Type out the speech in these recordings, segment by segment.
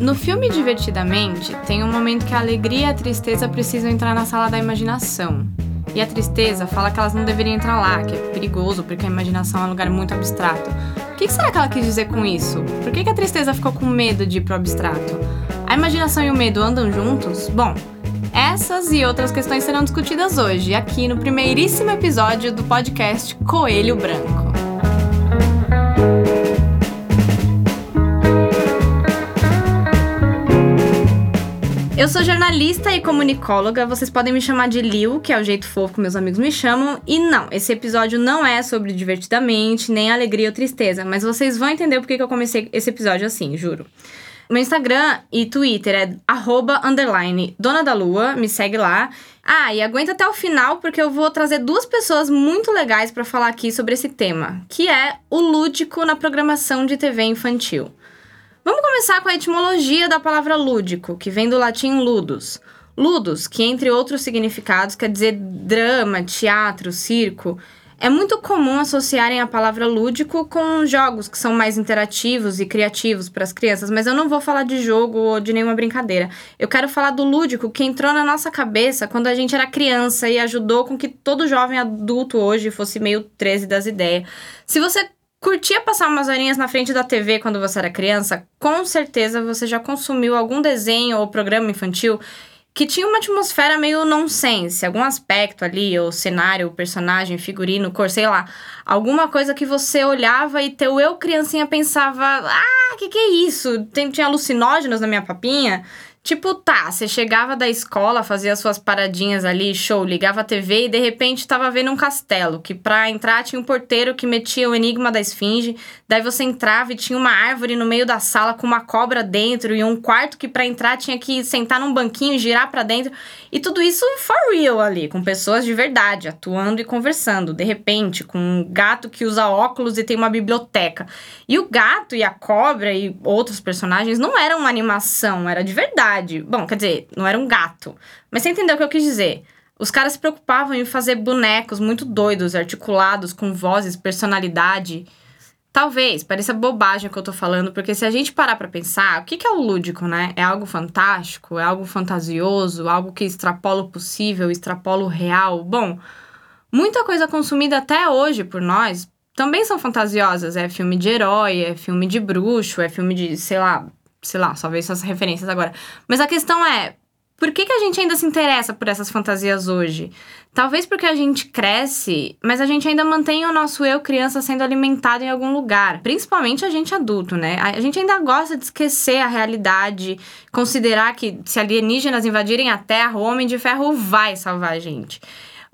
No filme Divertidamente, tem um momento que a alegria e a tristeza precisam entrar na sala da imaginação. E a tristeza fala que elas não deveriam entrar lá, que é perigoso porque a imaginação é um lugar muito abstrato. O que será que ela quis dizer com isso? Por que a tristeza ficou com medo de ir pro abstrato? A imaginação e o medo andam juntos? Bom, essas e outras questões serão discutidas hoje, aqui no primeiríssimo episódio do podcast Coelho Branco. Eu sou jornalista e comunicóloga, vocês podem me chamar de Liu, que é o jeito fofo que meus amigos me chamam. E não, esse episódio não é sobre divertidamente, nem alegria ou tristeza, mas vocês vão entender por que eu comecei esse episódio assim, juro. Meu Instagram e Twitter é arroba, underline, dona da lua, me segue lá. Ah, e aguenta até o final porque eu vou trazer duas pessoas muito legais para falar aqui sobre esse tema, que é o lúdico na programação de TV infantil. Vamos começar com a etimologia da palavra lúdico, que vem do latim ludus. Ludus, que entre outros significados quer dizer drama, teatro, circo, é muito comum associarem a palavra lúdico com jogos que são mais interativos e criativos para as crianças, mas eu não vou falar de jogo ou de nenhuma brincadeira. Eu quero falar do lúdico que entrou na nossa cabeça quando a gente era criança e ajudou com que todo jovem adulto hoje fosse meio 13 das ideias. Se você Curtia passar umas horinhas na frente da TV quando você era criança? Com certeza você já consumiu algum desenho ou programa infantil que tinha uma atmosfera meio nonsense, algum aspecto ali, ou cenário, personagem, figurino, cor, sei lá. Alguma coisa que você olhava e teu eu criancinha pensava: ah, que que é isso? Tem, tinha alucinógenos na minha papinha? Tipo, tá, você chegava da escola, fazia suas paradinhas ali, show, ligava a TV e de repente tava vendo um castelo, que pra entrar tinha um porteiro que metia o enigma da esfinge, daí você entrava e tinha uma árvore no meio da sala com uma cobra dentro e um quarto que para entrar tinha que sentar num banquinho, girar para dentro, e tudo isso for real ali, com pessoas de verdade, atuando e conversando, de repente, com um gato que usa óculos e tem uma biblioteca. E o gato e a cobra e outros personagens não eram uma animação, era de verdade Bom, quer dizer, não era um gato. Mas você entendeu o que eu quis dizer? Os caras se preocupavam em fazer bonecos muito doidos, articulados, com vozes, personalidade. Talvez pareça bobagem o que eu tô falando, porque se a gente parar pra pensar, o que, que é o lúdico, né? É algo fantástico? É algo fantasioso? Algo que extrapola o possível, extrapola o real? Bom, muita coisa consumida até hoje por nós também são fantasiosas. É filme de herói, é filme de bruxo, é filme de, sei lá, sei lá, só vejo essas referências agora. Mas a questão é, por que, que a gente ainda se interessa por essas fantasias hoje? Talvez porque a gente cresce, mas a gente ainda mantém o nosso eu criança sendo alimentado em algum lugar. Principalmente a gente adulto, né? A gente ainda gosta de esquecer a realidade, considerar que se alienígenas invadirem a Terra, o Homem de Ferro vai salvar a gente.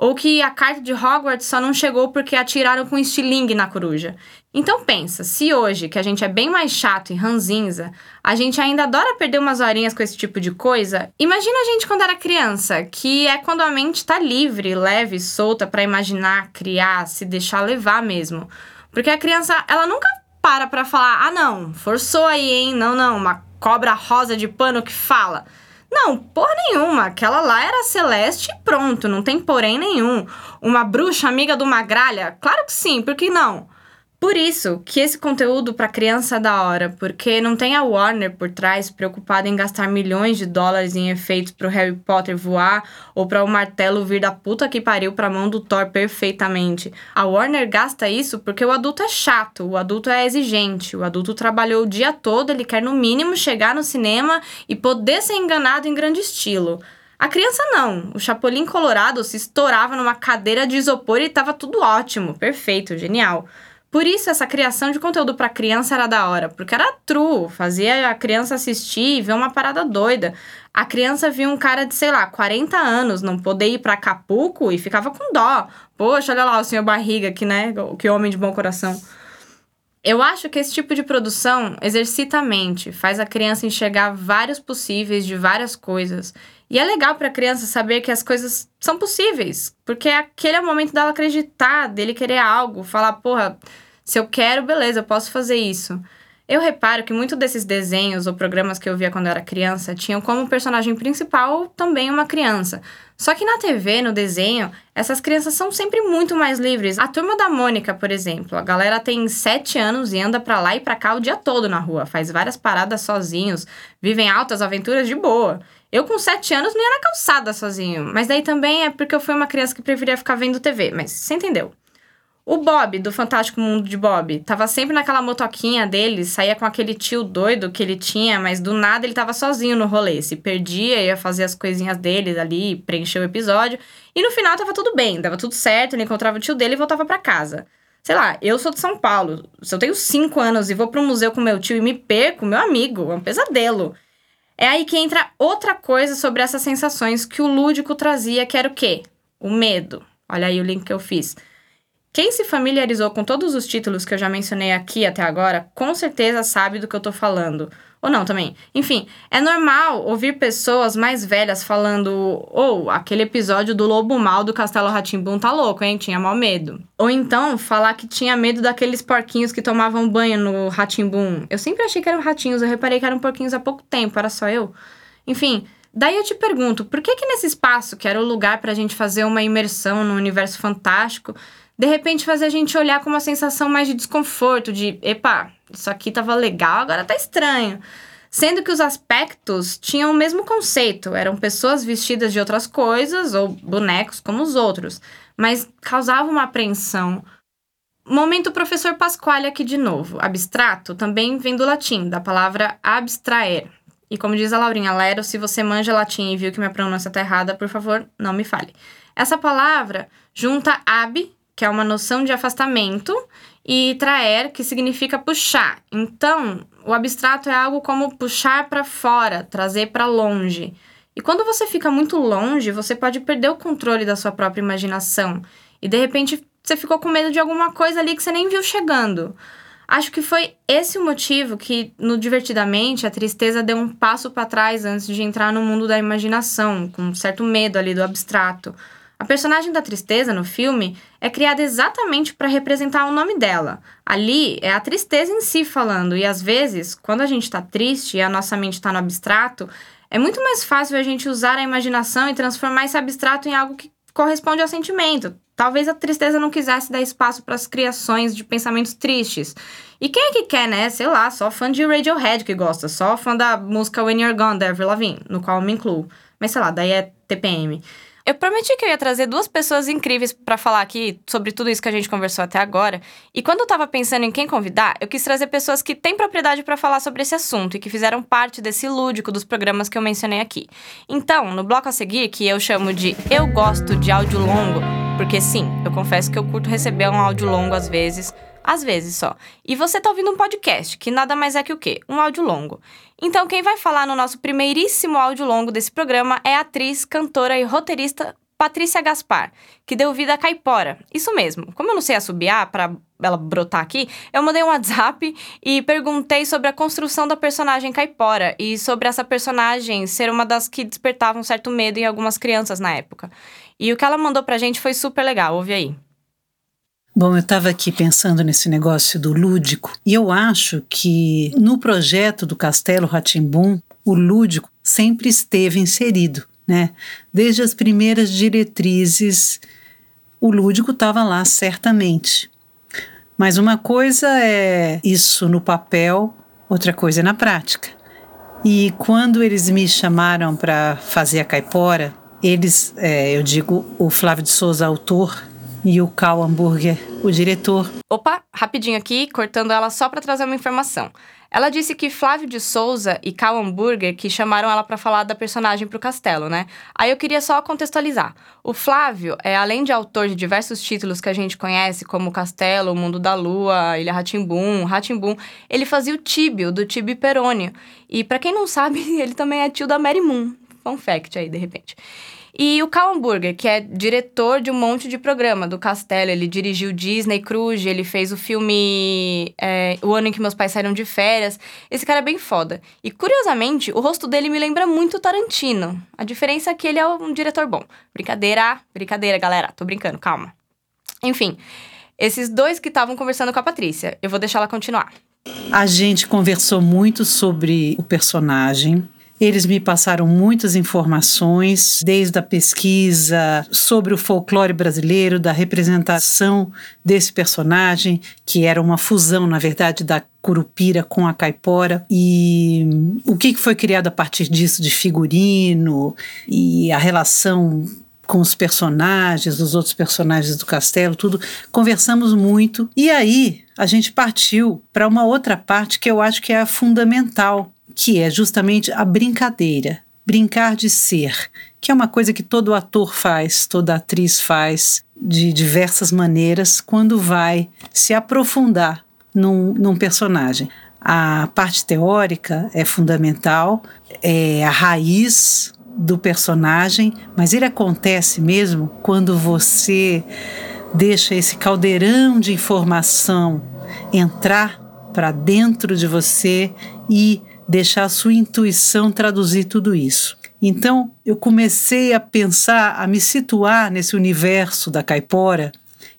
Ou que a carta de Hogwarts só não chegou porque atiraram com estilingue na coruja. Então pensa, se hoje, que a gente é bem mais chato e ranzinza, a gente ainda adora perder umas horinhas com esse tipo de coisa, imagina a gente quando era criança, que é quando a mente tá livre, leve, solta para imaginar, criar, se deixar levar mesmo. Porque a criança, ela nunca para pra falar, ah não, forçou aí, hein, não, não, uma cobra rosa de pano que fala. Não, porra nenhuma. Aquela lá era celeste e pronto, não tem porém nenhum. Uma bruxa amiga do Magralha? Claro que sim, por que não? Por isso que esse conteúdo para criança é da hora, porque não tem a Warner por trás preocupada em gastar milhões de dólares em efeitos pro Harry Potter voar ou para o martelo vir da puta que pariu pra mão do Thor perfeitamente. A Warner gasta isso porque o adulto é chato, o adulto é exigente, o adulto trabalhou o dia todo, ele quer no mínimo chegar no cinema e poder ser enganado em grande estilo. A criança não. O Chapolin Colorado se estourava numa cadeira de isopor e tava tudo ótimo, perfeito, genial. Por isso, essa criação de conteúdo para criança era da hora, porque era true, fazia a criança assistir e ver uma parada doida. A criança via um cara de, sei lá, 40 anos não poder ir para Acapulco e ficava com dó. Poxa, olha lá o senhor barriga aqui, né? Que homem de bom coração. Eu acho que esse tipo de produção exercita a mente, faz a criança enxergar vários possíveis de várias coisas e é legal para a criança saber que as coisas são possíveis, porque aquele é o momento dela acreditar, dele querer algo, falar, porra, se eu quero, beleza, eu posso fazer isso. Eu reparo que muitos desses desenhos ou programas que eu via quando eu era criança tinham como personagem principal também uma criança. Só que na TV, no desenho, essas crianças são sempre muito mais livres. A turma da Mônica, por exemplo, a galera tem sete anos e anda pra lá e pra cá o dia todo na rua, faz várias paradas sozinhos, vivem altas aventuras de boa. Eu, com sete anos, não ia na calçada sozinho. Mas daí também é porque eu fui uma criança que preferia ficar vendo TV. Mas você entendeu? O Bob, do Fantástico Mundo de Bob, tava sempre naquela motoquinha dele, saía com aquele tio doido que ele tinha, mas do nada ele tava sozinho no rolê. Se perdia, ia fazer as coisinhas dele ali, preencher o episódio. E no final tava tudo bem, dava tudo certo, ele encontrava o tio dele e voltava para casa. Sei lá, eu sou de São Paulo. Se eu tenho cinco anos e vou para um museu com meu tio e me perco, meu amigo, é um pesadelo. É aí que entra outra coisa sobre essas sensações que o lúdico trazia, que era o quê? O medo. Olha aí o link que eu fiz. Quem se familiarizou com todos os títulos que eu já mencionei aqui até agora, com certeza sabe do que eu tô falando. Ou não também. Enfim, é normal ouvir pessoas mais velhas falando: ou oh, aquele episódio do lobo mal do Castelo Ratimbum tá louco, hein? Tinha mal medo. Ou então falar que tinha medo daqueles porquinhos que tomavam banho no Ratimbum. Eu sempre achei que eram ratinhos, eu reparei que eram porquinhos há pouco tempo, era só eu. Enfim, Daí eu te pergunto, por que que nesse espaço, que era o lugar pra gente fazer uma imersão no universo fantástico, de repente fazer a gente olhar com uma sensação mais de desconforto, de epa, isso aqui tava legal, agora tá estranho. Sendo que os aspectos tinham o mesmo conceito, eram pessoas vestidas de outras coisas ou bonecos como os outros, mas causavam uma apreensão. Momento professor Pasquale aqui de novo. Abstrato também vem do latim, da palavra abstraer. E como diz a Laurinha Lero, se você manja latim e viu que minha pronúncia tá errada, por favor, não me fale. Essa palavra junta ab, que é uma noção de afastamento, e traer, que significa puxar. Então, o abstrato é algo como puxar para fora, trazer para longe. E quando você fica muito longe, você pode perder o controle da sua própria imaginação. E de repente você ficou com medo de alguma coisa ali que você nem viu chegando. Acho que foi esse o motivo que, no Divertidamente, a tristeza deu um passo para trás antes de entrar no mundo da imaginação, com um certo medo ali do abstrato. A personagem da tristeza no filme é criada exatamente para representar o nome dela. Ali é a tristeza em si falando, e às vezes, quando a gente está triste e a nossa mente está no abstrato, é muito mais fácil a gente usar a imaginação e transformar esse abstrato em algo que corresponde ao sentimento. Talvez a tristeza não quisesse dar espaço para as criações de pensamentos tristes. E quem é que quer, né? Sei lá, só fã de Radiohead que gosta, só fã da música When You're Gone, da Avril Lavigne, no qual eu me incluo. Mas sei lá, daí é TPM. Eu prometi que eu ia trazer duas pessoas incríveis para falar aqui sobre tudo isso que a gente conversou até agora. E quando eu tava pensando em quem convidar, eu quis trazer pessoas que têm propriedade para falar sobre esse assunto e que fizeram parte desse lúdico dos programas que eu mencionei aqui. Então, no bloco a seguir, que eu chamo de Eu Gosto de Áudio Longo, porque sim, eu confesso que eu curto receber um áudio longo às vezes às vezes só. E você tá ouvindo um podcast, que nada mais é que o quê? Um áudio longo. Então, quem vai falar no nosso primeiríssimo áudio longo desse programa é a atriz, cantora e roteirista Patrícia Gaspar, que deu vida a Caipora. Isso mesmo. Como eu não sei assobiar para ela brotar aqui, eu mandei um WhatsApp e perguntei sobre a construção da personagem Caipora e sobre essa personagem ser uma das que despertava um certo medo em algumas crianças na época. E o que ela mandou pra gente foi super legal. Ouve aí. Bom, eu estava aqui pensando nesse negócio do lúdico e eu acho que no projeto do Castelo Ratimbum o lúdico sempre esteve inserido, né? Desde as primeiras diretrizes, o lúdico estava lá certamente. Mas uma coisa é isso no papel, outra coisa é na prática. E quando eles me chamaram para fazer a caipora, eles, é, eu digo, o Flávio de Souza, autor, e o Cal Hamburger, o diretor. Opa, rapidinho aqui, cortando ela só para trazer uma informação. Ela disse que Flávio de Souza e Cal Hamburger que chamaram ela para falar da personagem pro castelo, né? Aí eu queria só contextualizar. O Flávio é além de autor de diversos títulos que a gente conhece, como Castelo, O Mundo da Lua, Ilha Ratimbum, Ratimbum, ele fazia o Tíbio do Tibio Perônio. E para quem não sabe, ele também é tio da Mary Moon. Fun fact aí, de repente. E o Cal Hamburger, que é diretor de um monte de programa do Castelo. Ele dirigiu Disney Cruise, ele fez o filme é, O Ano em que Meus Pais Saíram de Férias. Esse cara é bem foda. E, curiosamente, o rosto dele me lembra muito Tarantino. A diferença é que ele é um diretor bom. Brincadeira, brincadeira, galera. Tô brincando, calma. Enfim, esses dois que estavam conversando com a Patrícia. Eu vou deixar ela continuar. A gente conversou muito sobre o personagem. Eles me passaram muitas informações, desde a pesquisa sobre o folclore brasileiro, da representação desse personagem, que era uma fusão, na verdade, da curupira com a caipora e o que foi criado a partir disso de figurino e a relação com os personagens, os outros personagens do castelo, tudo. Conversamos muito e aí a gente partiu para uma outra parte que eu acho que é fundamental que é justamente a brincadeira, brincar de ser, que é uma coisa que todo ator faz, toda atriz faz de diversas maneiras quando vai se aprofundar num, num personagem. A parte teórica é fundamental, é a raiz do personagem, mas ele acontece mesmo quando você deixa esse caldeirão de informação entrar para dentro de você e deixar a sua intuição traduzir tudo isso. Então, eu comecei a pensar, a me situar nesse universo da caipora,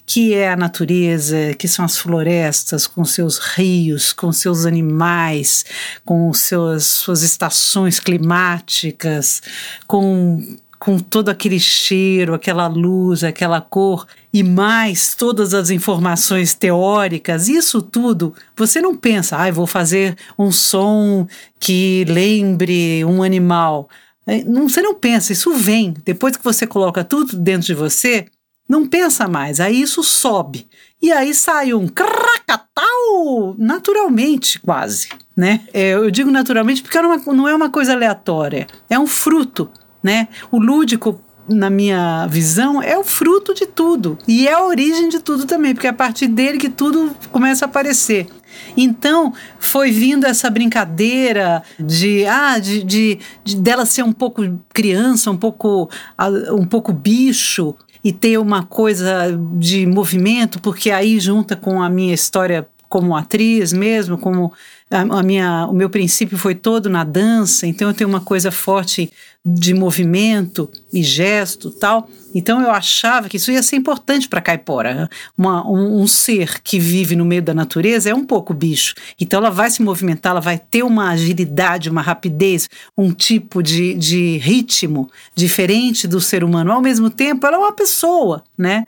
que é a natureza, que são as florestas, com seus rios, com seus animais, com seus, suas estações climáticas, com com todo aquele cheiro, aquela luz, aquela cor e mais todas as informações teóricas, isso tudo, você não pensa, ah, vou fazer um som que lembre um animal. É, não, você não pensa, isso vem. Depois que você coloca tudo dentro de você, não pensa mais, aí isso sobe. E aí sai um cracatal naturalmente, quase. Né? É, eu digo naturalmente porque não é uma coisa aleatória, é um fruto né? O lúdico na minha visão, é o fruto de tudo. E é a origem de tudo também, porque é a partir dele que tudo começa a aparecer. Então, foi vindo essa brincadeira de, ah, de, de, de dela ser um pouco criança, um pouco, um pouco bicho, e ter uma coisa de movimento, porque aí junta com a minha história como atriz mesmo, como a, minha, o meu princípio foi todo na dança, então eu tenho uma coisa forte de movimento e gesto tal. Então eu achava que isso ia ser importante para caipora. Uma, um, um, ser que vive no meio da natureza é um pouco bicho. Então ela vai se movimentar, ela vai ter uma agilidade, uma rapidez, um tipo de, de ritmo diferente do ser humano. Ao mesmo tempo, ela é uma pessoa, né?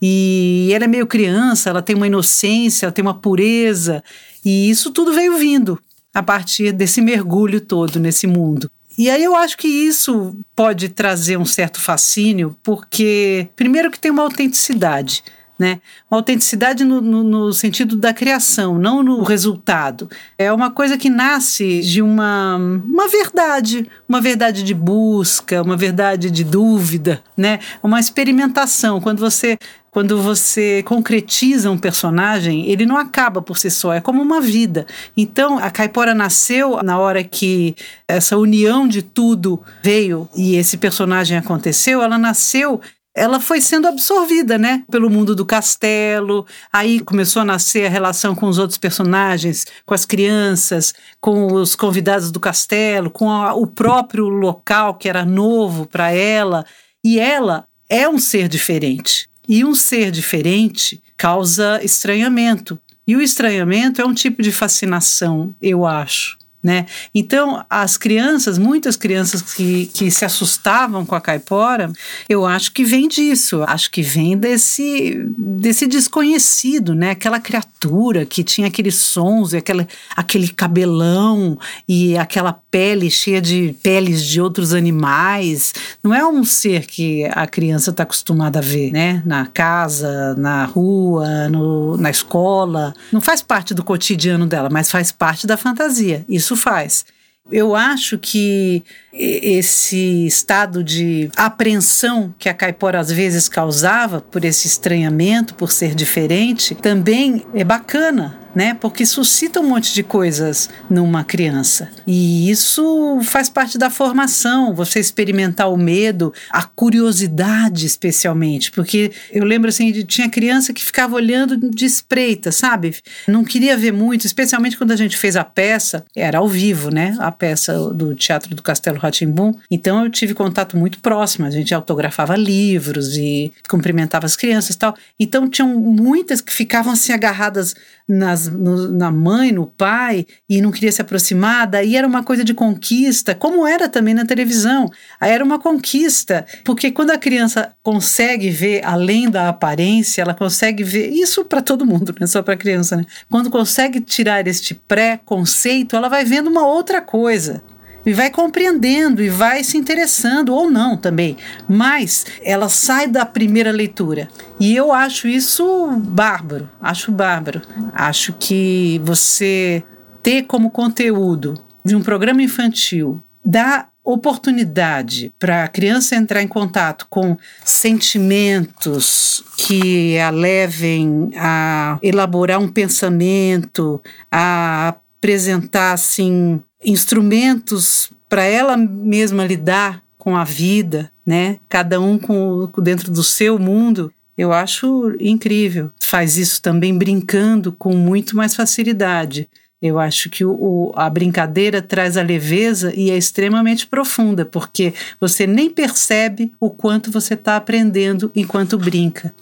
E ela é meio criança, ela tem uma inocência, ela tem uma pureza. E isso tudo veio vindo a partir desse mergulho todo nesse mundo. E aí eu acho que isso pode trazer um certo fascínio, porque, primeiro, que tem uma autenticidade. Né? Uma autenticidade no, no, no, sentido da criação, não no resultado. É uma coisa que nasce de uma, uma verdade, uma verdade de busca, uma verdade de dúvida, né? Uma experimentação. Quando você quando você concretiza um personagem, ele não acaba por si só, é como uma vida. Então, a Caipora nasceu na hora que essa união de tudo veio e esse personagem aconteceu, ela nasceu ela foi sendo absorvida, né, pelo mundo do castelo. Aí começou a nascer a relação com os outros personagens, com as crianças, com os convidados do castelo, com a, o próprio local que era novo para ela. E ela é um ser diferente. E um ser diferente causa estranhamento. E o estranhamento é um tipo de fascinação, eu acho. Né? Então, as crianças, muitas crianças que, que se assustavam com a caipora, eu acho que vem disso, acho que vem desse, desse desconhecido, né? Aquela criatura que tinha aqueles sons e aquele, aquele cabelão e aquela pele cheia de peles de outros animais. Não é um ser que a criança está acostumada a ver, né? Na casa, na rua, no, na escola. Não faz parte do cotidiano dela, mas faz parte da fantasia. Isso isso faz. Eu acho que esse estado de apreensão que a caipora às vezes causava por esse estranhamento, por ser diferente, também é bacana, né? Porque suscita um monte de coisas numa criança. E isso faz parte da formação, você experimentar o medo, a curiosidade especialmente, porque eu lembro assim, de, tinha criança que ficava olhando de espreita, sabe? Não queria ver muito, especialmente quando a gente fez a peça, era ao vivo, né? A peça do Teatro do Castelo Ratimbum. Então eu tive contato muito próximo, a gente autografava livros e cumprimentava as crianças e tal. Então tinham muitas que ficavam assim agarradas nas nas, no, na mãe, no pai, e não queria se aproximar, daí era uma coisa de conquista, como era também na televisão. Aí era uma conquista, porque quando a criança consegue ver além da aparência, ela consegue ver isso para todo mundo, não é só para criança, né? Quando consegue tirar este pré-conceito, ela vai vendo uma outra coisa e vai compreendendo e vai se interessando ou não também. Mas ela sai da primeira leitura. E eu acho isso bárbaro, acho bárbaro. Acho que você ter como conteúdo de um programa infantil dá oportunidade para a criança entrar em contato com sentimentos que a levem a elaborar um pensamento, a apresentar assim instrumentos para ela mesma lidar com a vida, né? Cada um com, dentro do seu mundo. Eu acho incrível. Faz isso também brincando com muito mais facilidade. Eu acho que o, a brincadeira traz a leveza e é extremamente profunda, porque você nem percebe o quanto você está aprendendo enquanto brinca.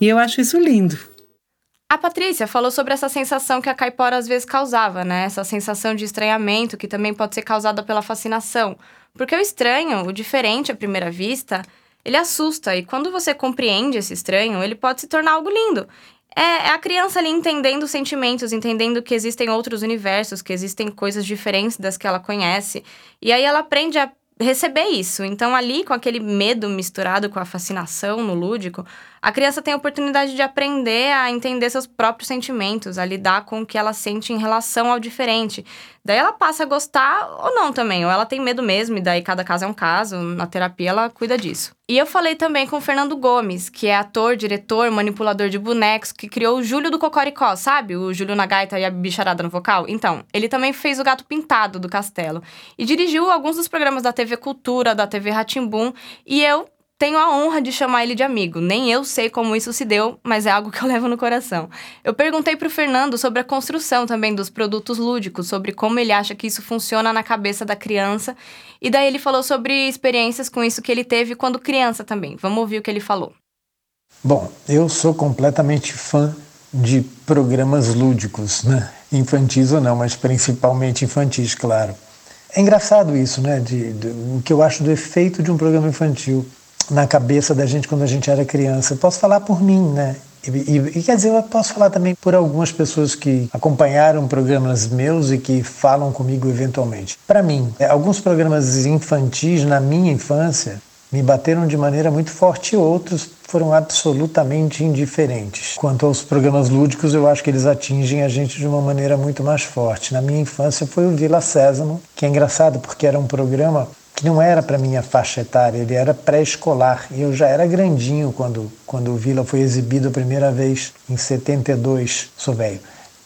E eu acho isso lindo. A Patrícia falou sobre essa sensação que a caipora às vezes causava, né? Essa sensação de estranhamento que também pode ser causada pela fascinação. Porque o estranho, o diferente à primeira vista, ele assusta e quando você compreende esse estranho, ele pode se tornar algo lindo. É, é a criança ali entendendo sentimentos, entendendo que existem outros universos, que existem coisas diferentes das que ela conhece. E aí ela aprende a receber isso. Então, ali, com aquele medo misturado com a fascinação no lúdico, a criança tem a oportunidade de aprender a entender seus próprios sentimentos, a lidar com o que ela sente em relação ao diferente. Daí ela passa a gostar ou não também, ou ela tem medo mesmo, e daí cada caso é um caso, na terapia ela cuida disso. E eu falei também com o Fernando Gomes, que é ator, diretor, manipulador de bonecos, que criou o Júlio do Cocoricó, sabe? O Júlio na gaita e a bicharada no vocal. Então, ele também fez o Gato Pintado do Castelo e dirigiu alguns dos programas da TV Cultura, da TV Ratimbum, e eu tenho a honra de chamar ele de amigo. Nem eu sei como isso se deu, mas é algo que eu levo no coração. Eu perguntei para o Fernando sobre a construção também dos produtos lúdicos, sobre como ele acha que isso funciona na cabeça da criança. E daí ele falou sobre experiências com isso que ele teve quando criança também. Vamos ouvir o que ele falou. Bom, eu sou completamente fã de programas lúdicos, né? Infantis ou não, mas principalmente infantis, claro. É engraçado isso, né? De, de, o que eu acho do efeito de um programa infantil na cabeça da gente quando a gente era criança. Eu posso falar por mim, né? E, e, e, quer dizer, eu posso falar também por algumas pessoas que acompanharam programas meus e que falam comigo eventualmente. Para mim, é, alguns programas infantis na minha infância me bateram de maneira muito forte e outros foram absolutamente indiferentes. Quanto aos programas lúdicos, eu acho que eles atingem a gente de uma maneira muito mais forte. Na minha infância foi o Vila Sésamo, que é engraçado porque era um programa que não era para minha faixa etária, ele era pré-escolar. Eu já era grandinho quando, quando o Vila foi exibido a primeira vez, em 72, sou velho.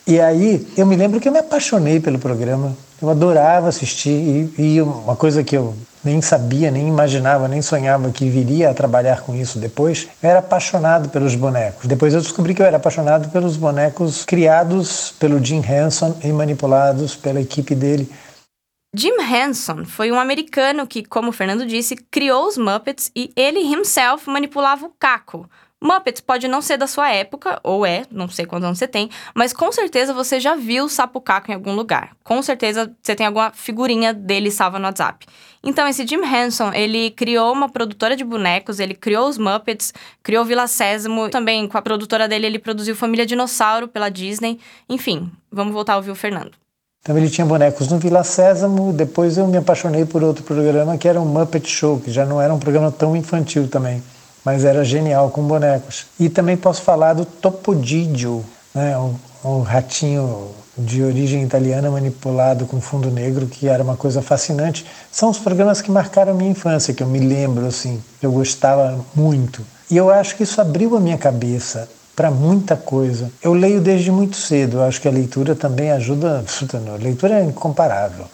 E aí eu me lembro que eu me apaixonei pelo programa, eu adorava assistir, e, e uma coisa que eu nem sabia, nem imaginava, nem sonhava que viria a trabalhar com isso depois, eu era apaixonado pelos bonecos. Depois eu descobri que eu era apaixonado pelos bonecos criados pelo Jim Henson e manipulados pela equipe dele Jim Henson foi um americano que, como o Fernando disse, criou os Muppets e ele himself manipulava o caco. Muppets pode não ser da sua época, ou é, não sei quantos anos você tem, mas com certeza você já viu o Sapo Caco em algum lugar. Com certeza você tem alguma figurinha dele salva no WhatsApp. Então, esse Jim Henson, ele criou uma produtora de bonecos, ele criou os Muppets, criou Vila Sésamo, também com a produtora dele ele produziu Família Dinossauro pela Disney. Enfim, vamos voltar a ouvir o Fernando. Então ele tinha bonecos no Vila Sésamo, depois eu me apaixonei por outro programa que era o Muppet Show, que já não era um programa tão infantil também, mas era genial com bonecos. E também posso falar do Topodidio, né, um, um ratinho de origem italiana manipulado com fundo negro, que era uma coisa fascinante. São os programas que marcaram a minha infância, que eu me lembro assim, eu gostava muito. E eu acho que isso abriu a minha cabeça para muita coisa. Eu leio desde muito cedo, acho que a leitura também ajuda. A leitura é incomparável.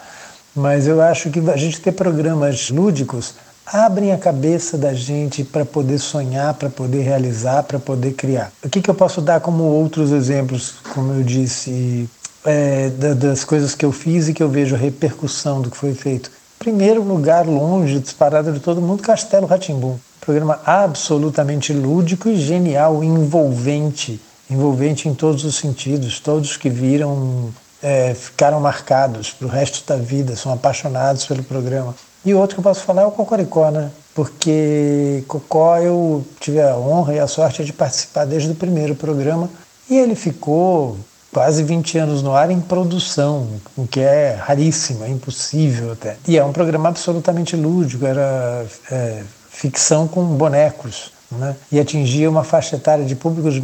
Mas eu acho que a gente ter programas lúdicos abrem a cabeça da gente para poder sonhar, para poder realizar, para poder criar. O que, que eu posso dar como outros exemplos, como eu disse, é, das coisas que eu fiz e que eu vejo a repercussão do que foi feito? Primeiro lugar, longe, disparado de todo mundo, Castelo Ratimbum programa absolutamente lúdico e genial, envolvente, envolvente em todos os sentidos. Todos que viram é, ficaram marcados para o resto da vida, são apaixonados pelo programa. E outro que eu posso falar é o Cocoricó, né? Porque Cocó eu tive a honra e a sorte de participar desde o primeiro programa e ele ficou quase 20 anos no ar em produção, o que é raríssimo, é impossível até. E é um programa absolutamente lúdico, era é, ficção com bonecos. Né? E atingia uma faixa etária de, públicos,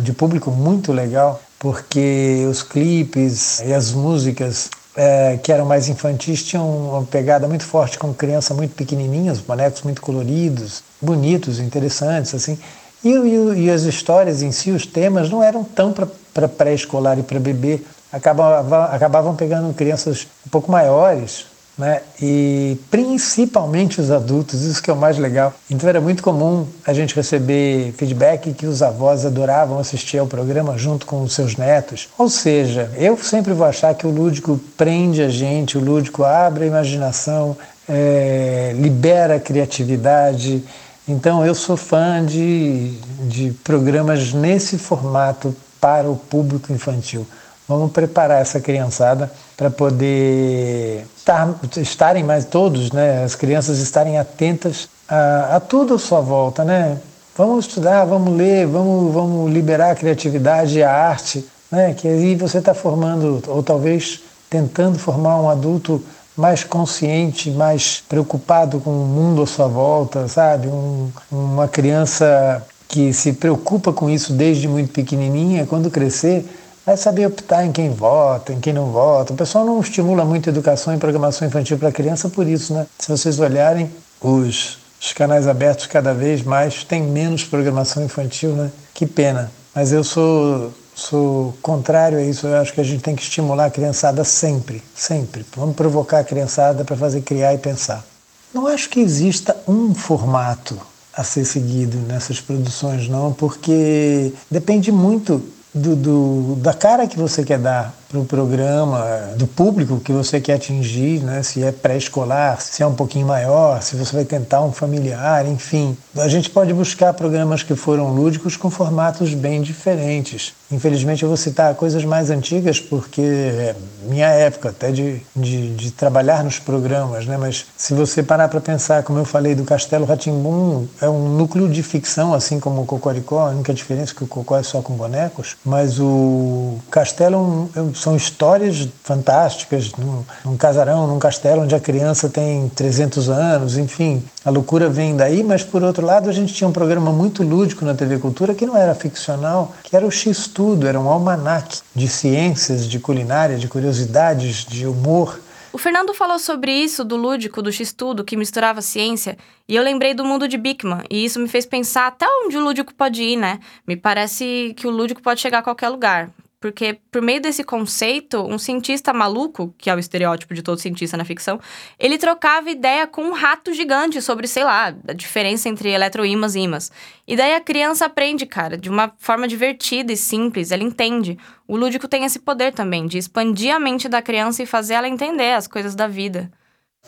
de público muito legal, porque os clipes e as músicas é, que eram mais infantis tinham uma pegada muito forte com crianças muito pequenininhas, bonecos muito coloridos, bonitos, interessantes, assim. E, e, e as histórias em si, os temas, não eram tão para pré-escolar e para bebê, acabavam, acabavam pegando crianças um pouco maiores, né? e principalmente os adultos, isso que é o mais legal. Então era muito comum a gente receber feedback que os avós adoravam assistir ao programa junto com os seus netos. Ou seja, eu sempre vou achar que o lúdico prende a gente, o lúdico abre a imaginação, é, libera a criatividade. Então eu sou fã de, de programas nesse formato para o público infantil. Vamos preparar essa criançada para poder estar, estarem mais todos, né, as crianças estarem atentas a, a tudo à sua volta, né? Vamos estudar, vamos ler, vamos, vamos liberar a criatividade e a arte, né? Que aí você está formando, ou talvez tentando formar um adulto mais consciente, mais preocupado com o mundo à sua volta, sabe? Um, uma criança que se preocupa com isso desde muito pequenininha, quando crescer, vai saber optar em quem vota, em quem não vota. O pessoal não estimula muito educação e programação infantil para criança por isso, né? Se vocês olharem, os, os canais abertos cada vez mais têm menos programação infantil, né? Que pena. Mas eu sou sou contrário a isso. Eu acho que a gente tem que estimular a criançada sempre, sempre. Vamos provocar a criançada para fazer criar e pensar. Não acho que exista um formato a ser seguido nessas produções, não, porque depende muito do, do, da cara que você quer dar para o programa, do público que você quer atingir, né? se é pré-escolar, se é um pouquinho maior, se você vai tentar um familiar, enfim. A gente pode buscar programas que foram lúdicos com formatos bem diferentes. Infelizmente eu vou citar coisas mais antigas porque é minha época até de, de, de trabalhar nos programas, né? mas se você parar para pensar, como eu falei do Castelo Ratimbum, é um núcleo de ficção, assim como o Cocoricó, a única diferença é que o Cocó é só com bonecos, mas o Castelo é um, são histórias fantásticas, num, num casarão, num castelo onde a criança tem 300 anos, enfim, a loucura vem daí, mas por outro lado a gente tinha um programa muito lúdico na TV Cultura que não era ficcional, que era o X-Tudo, era um almanaque de ciências, de culinária, de curiosidades, de humor. O Fernando falou sobre isso do lúdico, do X-Tudo, que misturava ciência, e eu lembrei do mundo de Bickman, e isso me fez pensar até onde o lúdico pode ir, né? Me parece que o lúdico pode chegar a qualquer lugar. Porque, por meio desse conceito, um cientista maluco, que é o estereótipo de todo cientista na ficção, ele trocava ideia com um rato gigante sobre, sei lá, a diferença entre eletroímãs e ímãs. E daí a criança aprende, cara, de uma forma divertida e simples, ela entende. O lúdico tem esse poder também, de expandir a mente da criança e fazer ela entender as coisas da vida.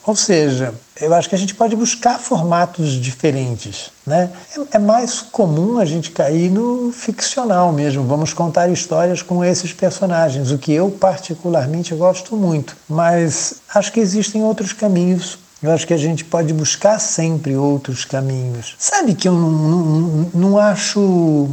Ou seja, eu acho que a gente pode buscar formatos diferentes. Né? É, é, mais comum a gente cair no ficcional mesmo. Vamos contar histórias com esses personagens, o que eu particularmente gosto muito. Mas acho que existem outros caminhos. Eu acho que a gente pode buscar sempre outros caminhos. Sabe que eu não, não, não acho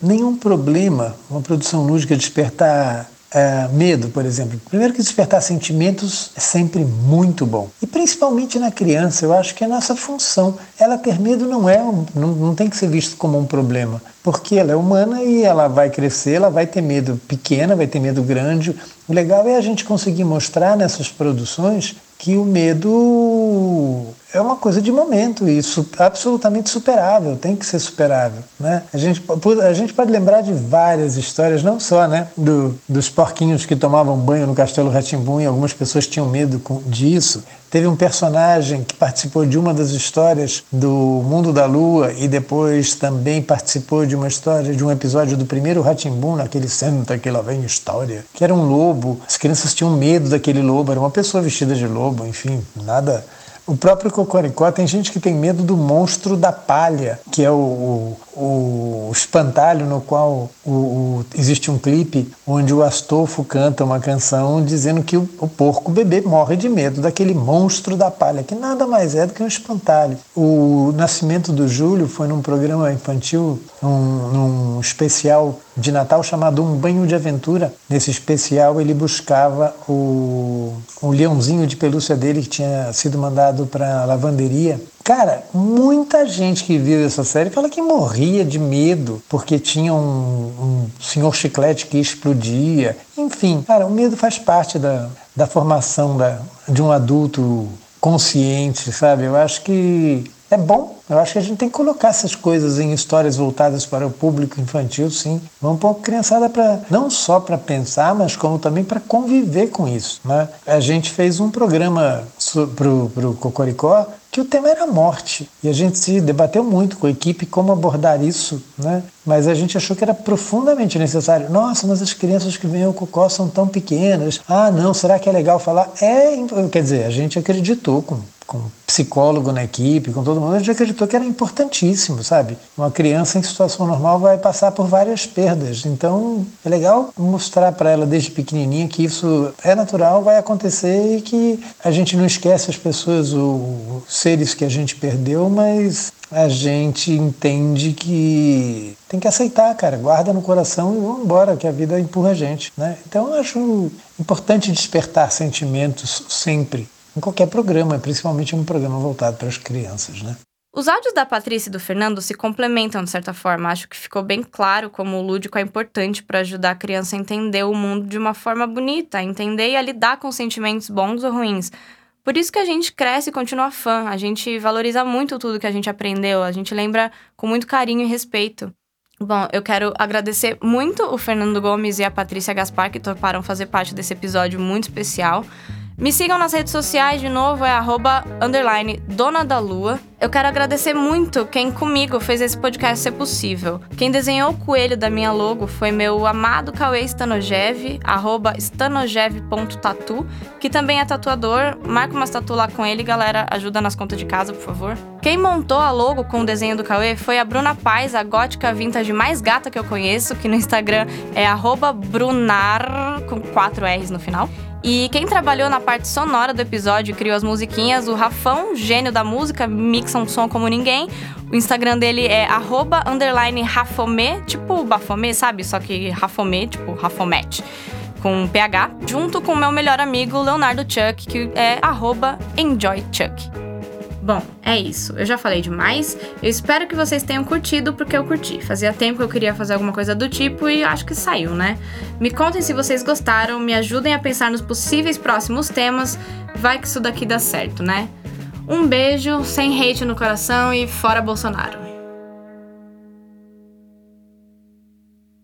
nenhum problema uma produção lúdica despertar é, medo, por exemplo. Primeiro que despertar sentimentos é sempre muito bom. E principalmente na criança, eu acho que é nossa função. Ela ter medo não é um, não, não tem que ser visto como um problema, porque ela é humana e ela vai crescer, ela vai ter medo pequena, vai ter medo grande. O legal é a gente conseguir mostrar nessas produções que o medo é uma coisa de momento e absolutamente superável, tem que ser superável. Né? A, gente, a gente pode lembrar de várias histórias, não só né, do, dos porquinhos que tomavam banho no Castelo Ratimbum e algumas pessoas tinham medo disso. Teve um personagem que participou de uma das histórias do Mundo da Lua e depois também participou de uma história, de um episódio do primeiro Ratimbum, naquele Senta que lá vem história, que era um lobo. As crianças tinham medo daquele lobo, era uma pessoa vestida de lobo, enfim, nada O próprio Cocoricó tem gente que tem medo do monstro da palha, que é o, o, o espantalho no qual o, o, existe um clipe onde o Astolfo canta uma canção dizendo que o, o porco bebê morre de medo daquele monstro da palha, que nada mais é do que um espantalho. O nascimento do Júlio foi num programa infantil, num, num especial de Natal chamado Um Banho de Aventura. Nesse especial ele buscava o, o leãozinho de pelúcia dele que tinha sido mandado para a lavanderia. Cara, muita gente que viu essa série fala que morria de medo porque tinha um, um senhor chiclete que explodia. Enfim, cara, o medo faz parte da, da formação da, de um adulto consciente, sabe? Eu acho que é bom. Eu acho que a gente tem que colocar essas coisas em histórias voltadas para o público infantil, sim. Vamos pôr criançada para não só para pensar, mas como também para conviver com isso. Né? A gente fez um programa para o Cocoricó que o tema era morte. E a gente se debateu muito com a equipe como abordar isso, né? Mas a gente achou que era profundamente necessário. Nossa, mas as crianças que vêm ao Cocó são tão pequenas. Ah, não, será que é legal falar? É, quer dizer, a gente acreditou com com psicólogo na equipe, com todo mundo, a gente acreditou que era importantíssimo, sabe? Uma criança em situação normal vai passar por várias perdas. Então, é legal mostrar para ela desde pequenininha que isso é natural, vai acontecer e que a gente não esquece as pessoas, os seres que a gente perdeu, mas a gente entende que tem que aceitar, cara, guarda no coração e vamos embora, que a vida empurra a gente, né? Então eu acho importante despertar sentimentos sempre em qualquer programa, principalmente um programa voltado para as crianças, né? Os áudios da Patrícia e do Fernando se complementam de certa forma. Acho que ficou bem claro como o lúdico é importante para ajudar a criança a entender o mundo de uma forma bonita, a entender e a lidar com sentimentos bons ou ruins. Por isso que a gente cresce e continua fã. A gente valoriza muito tudo que a gente aprendeu, a gente lembra com muito carinho e respeito. Bom, eu quero agradecer muito o Fernando Gomes e a Patrícia Gaspar que toparam fazer parte desse episódio muito especial. Me sigam nas redes sociais, de novo, é arroba, underline, Dona da Lua. Eu quero agradecer muito quem comigo fez esse podcast ser possível. Quem desenhou o coelho da minha logo foi meu amado Cauê Stanojev, arroba stanojev.tatu, que também é tatuador. Marca umas tatu lá com ele, galera. Ajuda nas contas de casa, por favor. Quem montou a logo com o desenho do Cauê foi a Bruna Paz, a gótica vintage mais gata que eu conheço, que no Instagram é arroba brunar, com quatro R's no final. E quem trabalhou na parte sonora do episódio e criou as musiquinhas, o Rafão, gênio da música, mixa um som como ninguém. O Instagram dele é arroba underline Rafomê, tipo Bafomê, sabe? Só que Rafomê, tipo Rafomete com PH, junto com o meu melhor amigo Leonardo Chuck, que é arroba EnjoyChuck. Bom, é isso. Eu já falei demais. Eu espero que vocês tenham curtido, porque eu curti. Fazia tempo que eu queria fazer alguma coisa do tipo e acho que saiu, né? Me contem se vocês gostaram, me ajudem a pensar nos possíveis próximos temas. Vai que isso daqui dá certo, né? Um beijo, sem hate no coração e fora Bolsonaro.